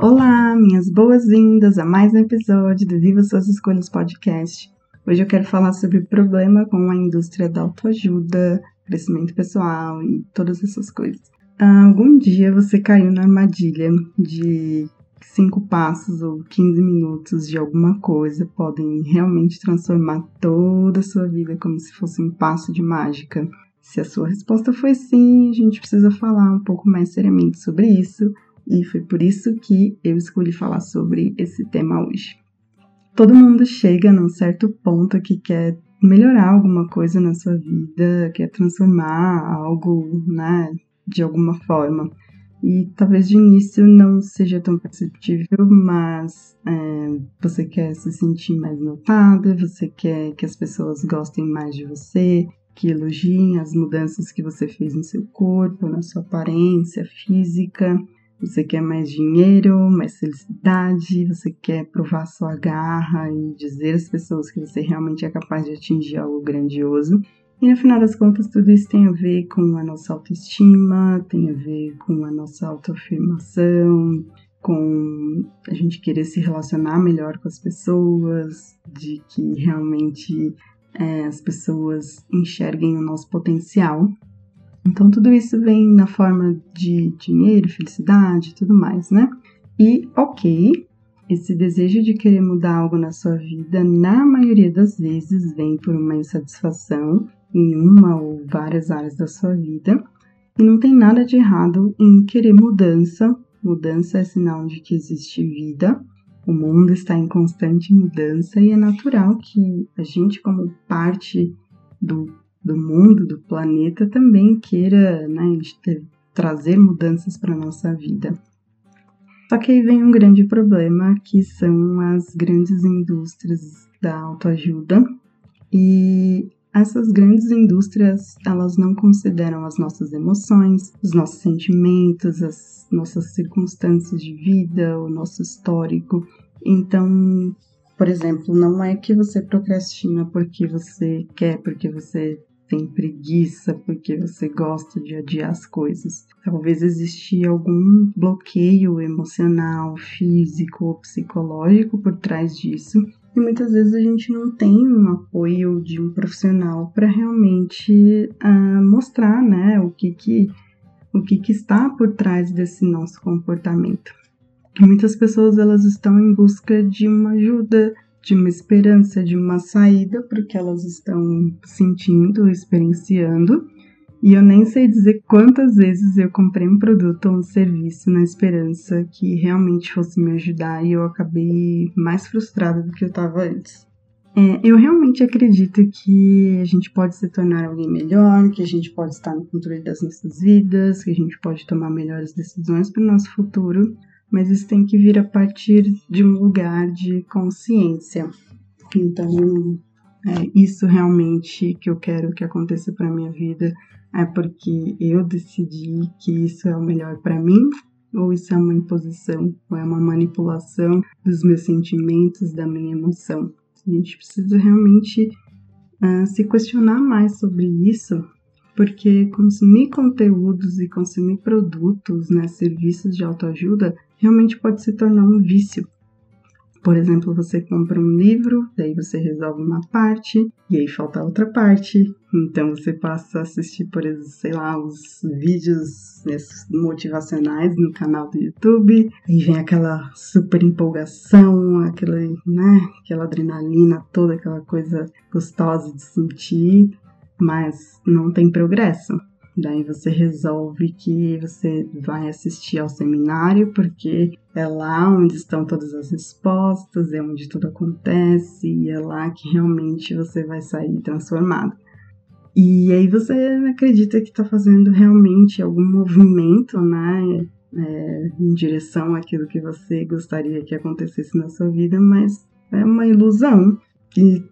Olá, minhas boas-vindas a mais um episódio do Viva Suas Escolhas Podcast. Hoje eu quero falar sobre o problema com a indústria da autoajuda, crescimento pessoal e todas essas coisas. Algum dia você caiu na armadilha de cinco passos ou 15 minutos de alguma coisa podem realmente transformar toda a sua vida como se fosse um passo de mágica? Se a sua resposta foi sim, a gente precisa falar um pouco mais seriamente sobre isso e foi por isso que eu escolhi falar sobre esse tema hoje. Todo mundo chega num certo ponto que quer melhorar alguma coisa na sua vida, quer transformar algo, né, de alguma forma. E talvez de início não seja tão perceptível, mas é, você quer se sentir mais notada, você quer que as pessoas gostem mais de você, que elogiem as mudanças que você fez no seu corpo, na sua aparência física. Você quer mais dinheiro, mais felicidade, você quer provar sua garra e dizer às pessoas que você realmente é capaz de atingir algo grandioso. E no final das contas, tudo isso tem a ver com a nossa autoestima, tem a ver com a nossa autoafirmação, com a gente querer se relacionar melhor com as pessoas, de que realmente é, as pessoas enxerguem o nosso potencial. Então, tudo isso vem na forma de dinheiro, felicidade tudo mais, né? E, ok, esse desejo de querer mudar algo na sua vida, na maioria das vezes, vem por uma insatisfação em uma ou várias áreas da sua vida. E não tem nada de errado em querer mudança. Mudança é sinal de que existe vida. O mundo está em constante mudança e é natural que a gente, como parte do do mundo, do planeta, também queira né, trazer mudanças para a nossa vida. Só que aí vem um grande problema, que são as grandes indústrias da autoajuda. E essas grandes indústrias, elas não consideram as nossas emoções, os nossos sentimentos, as nossas circunstâncias de vida, o nosso histórico. Então, por exemplo, não é que você procrastina porque você quer, porque você tem preguiça porque você gosta de adiar as coisas. Talvez existia algum bloqueio emocional, físico ou psicológico por trás disso. E muitas vezes a gente não tem um apoio de um profissional para realmente uh, mostrar né, o, que, que, o que, que está por trás desse nosso comportamento. Muitas pessoas elas estão em busca de uma ajuda, de uma esperança, de uma saída para o que elas estão sentindo, experienciando. E eu nem sei dizer quantas vezes eu comprei um produto ou um serviço na esperança que realmente fosse me ajudar e eu acabei mais frustrada do que eu estava antes. É, eu realmente acredito que a gente pode se tornar alguém melhor, que a gente pode estar no controle das nossas vidas, que a gente pode tomar melhores decisões para o nosso futuro, mas isso tem que vir a partir de um lugar de consciência. Então, é isso realmente que eu quero que aconteça para minha vida é porque eu decidi que isso é o melhor para mim ou isso é uma imposição ou é uma manipulação dos meus sentimentos, da minha emoção. A gente precisa realmente uh, se questionar mais sobre isso porque consumir conteúdos e consumir produtos, né, serviços de autoajuda, realmente pode se tornar um vício. Por exemplo, você compra um livro, daí você resolve uma parte e aí falta outra parte. Então você passa a assistir, por exemplo, sei lá, os vídeos motivacionais no canal do YouTube. Aí vem aquela super empolgação, aquela, né, aquela adrenalina toda, aquela coisa gostosa de sentir mas não tem progresso. Daí você resolve que você vai assistir ao seminário, porque é lá onde estão todas as respostas, é onde tudo acontece, e é lá que realmente você vai sair transformado. E aí você acredita que está fazendo realmente algum movimento, né, é, em direção àquilo que você gostaria que acontecesse na sua vida, mas é uma ilusão.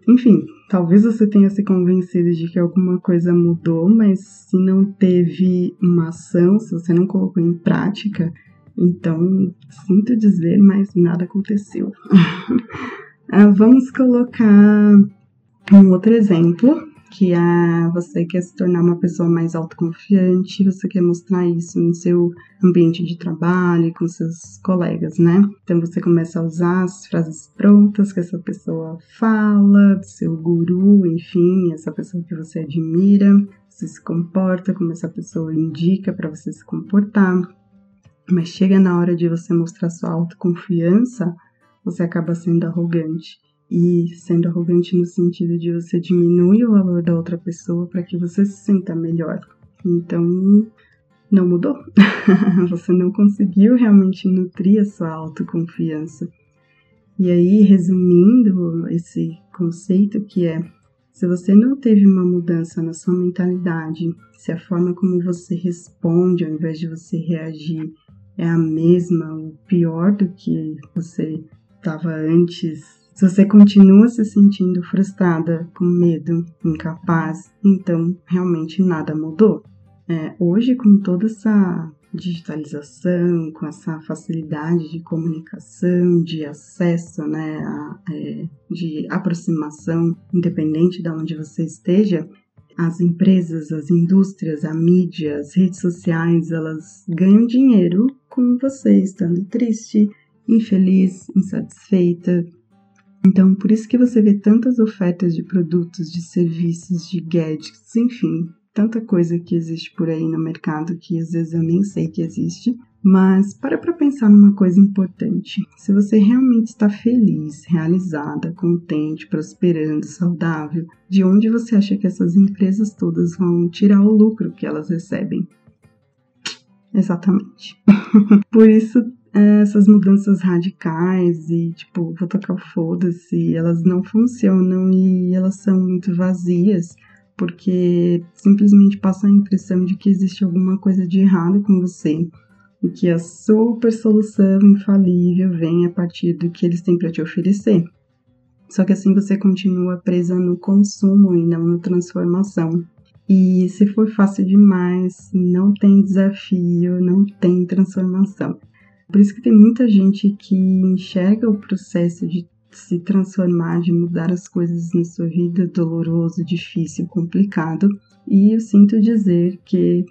Enfim, talvez você tenha se convencido de que alguma coisa mudou, mas se não teve uma ação, se você não colocou em prática, então sinto dizer, mas nada aconteceu. Ah, vamos colocar um outro exemplo que é você quer se tornar uma pessoa mais autoconfiante, você quer mostrar isso no seu ambiente de trabalho, com seus colegas, né? Então você começa a usar as frases prontas que essa pessoa fala, do seu guru, enfim, essa pessoa que você admira, você se comporta como essa pessoa indica para você se comportar. Mas chega na hora de você mostrar sua autoconfiança, você acaba sendo arrogante e sendo arrogante no sentido de você diminuir o valor da outra pessoa para que você se sinta melhor. Então, não mudou. você não conseguiu realmente nutrir a sua autoconfiança. E aí, resumindo esse conceito que é se você não teve uma mudança na sua mentalidade, se a forma como você responde ao invés de você reagir é a mesma ou pior do que você estava antes se você continua se sentindo frustrada, com medo, incapaz, então realmente nada mudou. É, hoje, com toda essa digitalização, com essa facilidade de comunicação, de acesso, né, a, é, de aproximação, independente de onde você esteja, as empresas, as indústrias, a mídia, as redes sociais, elas ganham dinheiro com você estando triste, infeliz, insatisfeita, então, por isso que você vê tantas ofertas de produtos, de serviços, de gadgets, enfim, tanta coisa que existe por aí no mercado que às vezes eu nem sei que existe. Mas para para pensar numa coisa importante. Se você realmente está feliz, realizada, contente, prosperando, saudável, de onde você acha que essas empresas todas vão tirar o lucro que elas recebem? Exatamente. Por isso essas mudanças radicais e, tipo, vou tocar o foda-se, elas não funcionam e elas são muito vazias, porque simplesmente passa a impressão de que existe alguma coisa de errado com você e que a super solução infalível vem a partir do que eles têm para te oferecer. Só que assim você continua presa no consumo e não na transformação. E se for fácil demais, não tem desafio, não tem transformação. Por isso que tem muita gente que enxerga o processo de se transformar, de mudar as coisas na sua vida doloroso, difícil, complicado. E eu sinto dizer que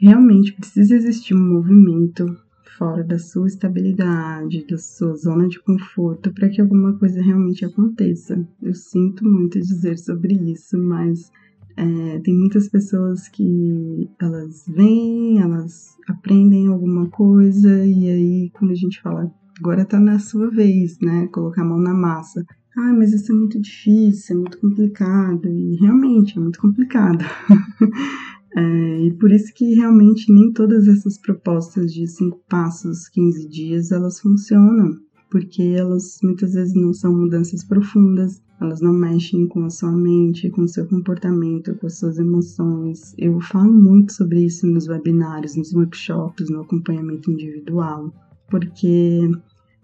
realmente precisa existir um movimento fora da sua estabilidade, da sua zona de conforto, para que alguma coisa realmente aconteça. Eu sinto muito dizer sobre isso, mas é, tem muitas pessoas que elas vêm, elas aprendem alguma coisa e aí quando a gente fala agora tá na sua vez, né, colocar a mão na massa. Ah, mas isso é muito difícil, é muito complicado e realmente é muito complicado. é, e por isso que realmente nem todas essas propostas de cinco passos, 15 dias, elas funcionam porque elas muitas vezes não são mudanças profundas, elas não mexem com a sua mente, com o seu comportamento, com as suas emoções. Eu falo muito sobre isso nos webinários, nos workshops, no acompanhamento individual, porque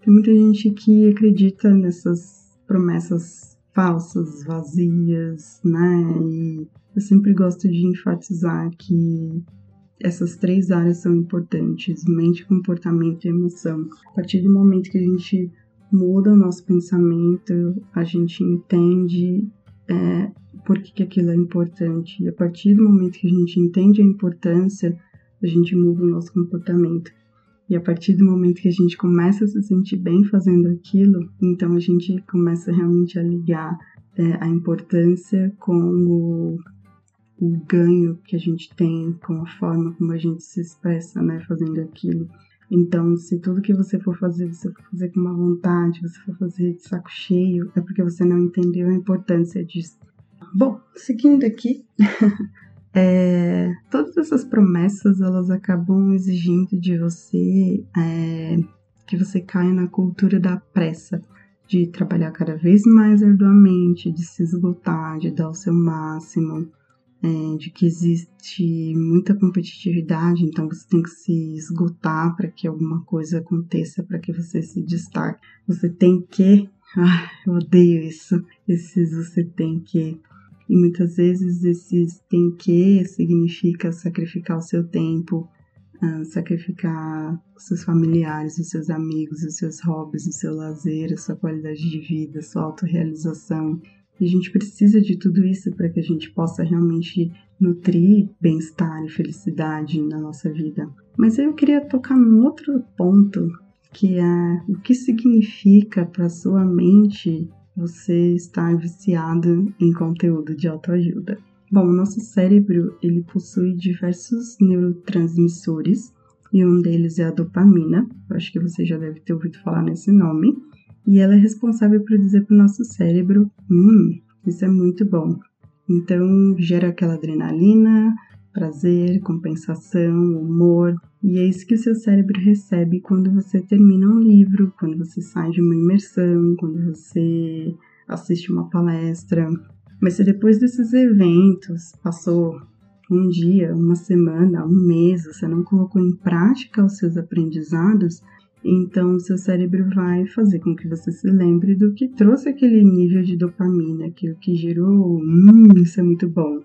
tem muita gente que acredita nessas promessas falsas, vazias, né? E eu sempre gosto de enfatizar que essas três áreas são importantes: mente, comportamento e emoção. A partir do momento que a gente muda o nosso pensamento, a gente entende é, por que, que aquilo é importante. E a partir do momento que a gente entende a importância, a gente muda o nosso comportamento. E a partir do momento que a gente começa a se sentir bem fazendo aquilo, então a gente começa realmente a ligar é, a importância com o o ganho que a gente tem com a forma como a gente se expressa, né, fazendo aquilo. Então, se tudo que você for fazer, você for fazer com uma vontade, você for fazer de saco cheio, é porque você não entendeu a importância disso. Bom, seguindo aqui, é, todas essas promessas elas acabam exigindo de você é, que você caia na cultura da pressa, de trabalhar cada vez mais arduamente, de se esgotar, de dar o seu máximo, é, de que existe muita competitividade, então você tem que se esgotar para que alguma coisa aconteça, para que você se destaque. Você tem que Ah, eu odeio isso. Esses você tem que. E muitas vezes esses tem que significa sacrificar o seu tempo, uh, sacrificar os seus familiares, os seus amigos, os seus hobbies, o seu lazer, a sua qualidade de vida, a sua autorrealização. E a gente precisa de tudo isso para que a gente possa realmente nutrir bem-estar e felicidade na nossa vida. Mas eu queria tocar num outro ponto, que é o que significa para sua mente você estar viciado em conteúdo de autoajuda. Bom, o nosso cérebro ele possui diversos neurotransmissores e um deles é a dopamina. Eu acho que você já deve ter ouvido falar nesse nome. E ela é responsável por dizer para o nosso cérebro: hum, isso é muito bom. Então gera aquela adrenalina, prazer, compensação, humor. E é isso que o seu cérebro recebe quando você termina um livro, quando você sai de uma imersão, quando você assiste uma palestra. Mas se depois desses eventos passou um dia, uma semana, um mês, você não colocou em prática os seus aprendizados, então seu cérebro vai fazer com que você se lembre do que trouxe aquele nível de dopamina, aquilo que gerou, hum, isso é muito bom.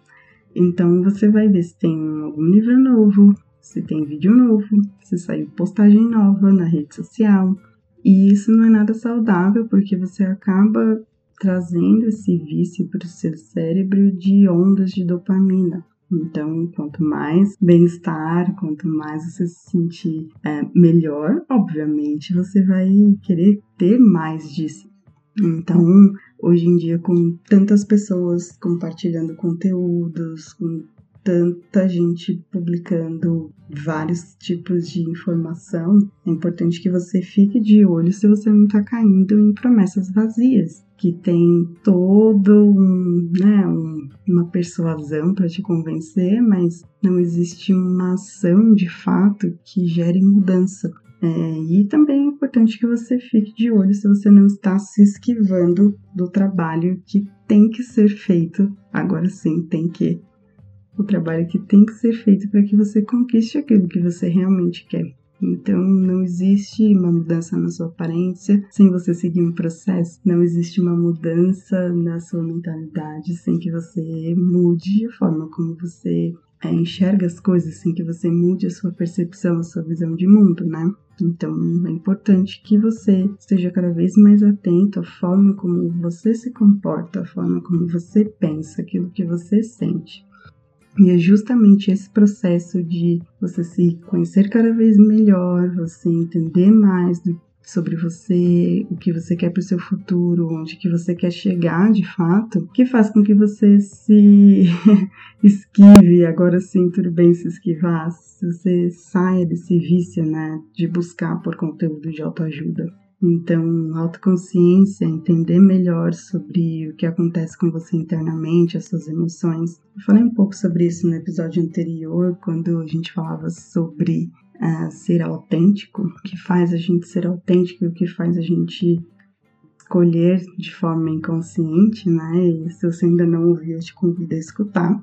Então você vai ver se tem algum livro novo, se tem vídeo novo, se saiu postagem nova na rede social. E isso não é nada saudável porque você acaba trazendo esse vício para o seu cérebro de ondas de dopamina. Então, quanto mais bem-estar, quanto mais você se sentir é, melhor, obviamente você vai querer ter mais disso. Então, hoje em dia, com tantas pessoas compartilhando conteúdos, com tanta gente publicando vários tipos de informação, é importante que você fique de olho se você não está caindo em promessas vazias, que tem todo um, né, um, uma persuasão para te convencer, mas não existe uma ação de fato que gere mudança. É, e também é importante que você fique de olho se você não está se esquivando do trabalho que tem que ser feito. Agora sim, tem que o trabalho que tem que ser feito para que você conquiste aquilo que você realmente quer. Então, não existe uma mudança na sua aparência sem você seguir um processo. Não existe uma mudança na sua mentalidade sem que você mude a forma como você é, enxerga as coisas, sem que você mude a sua percepção, a sua visão de mundo, né? Então, é importante que você esteja cada vez mais atento à forma como você se comporta, à forma como você pensa, aquilo que você sente. E é justamente esse processo de você se conhecer cada vez melhor, você entender mais do, sobre você, o que você quer para o seu futuro, onde que você quer chegar de fato, que faz com que você se esquive, agora sim, tudo bem se esquivar, você saia desse vício, né, de buscar por conteúdo de autoajuda. Então, autoconsciência, entender melhor sobre o que acontece com você internamente, as suas emoções. Eu falei um pouco sobre isso no episódio anterior, quando a gente falava sobre uh, ser autêntico, o que faz a gente ser autêntico, o que faz a gente escolher de forma inconsciente, né? E se você ainda não ouviu, eu te convido a escutar.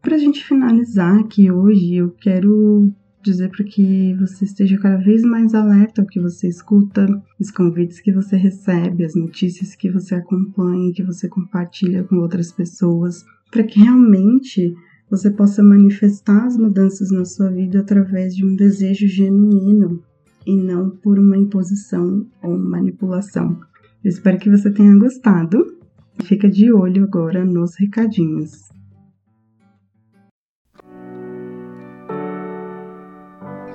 Para a gente finalizar aqui hoje, eu quero dizer para que você esteja cada vez mais alerta ao que você escuta, os convites que você recebe, as notícias que você acompanha, que você compartilha com outras pessoas, para que realmente você possa manifestar as mudanças na sua vida através de um desejo genuíno e não por uma imposição ou manipulação. Eu espero que você tenha gostado. Fica de olho agora nos recadinhos.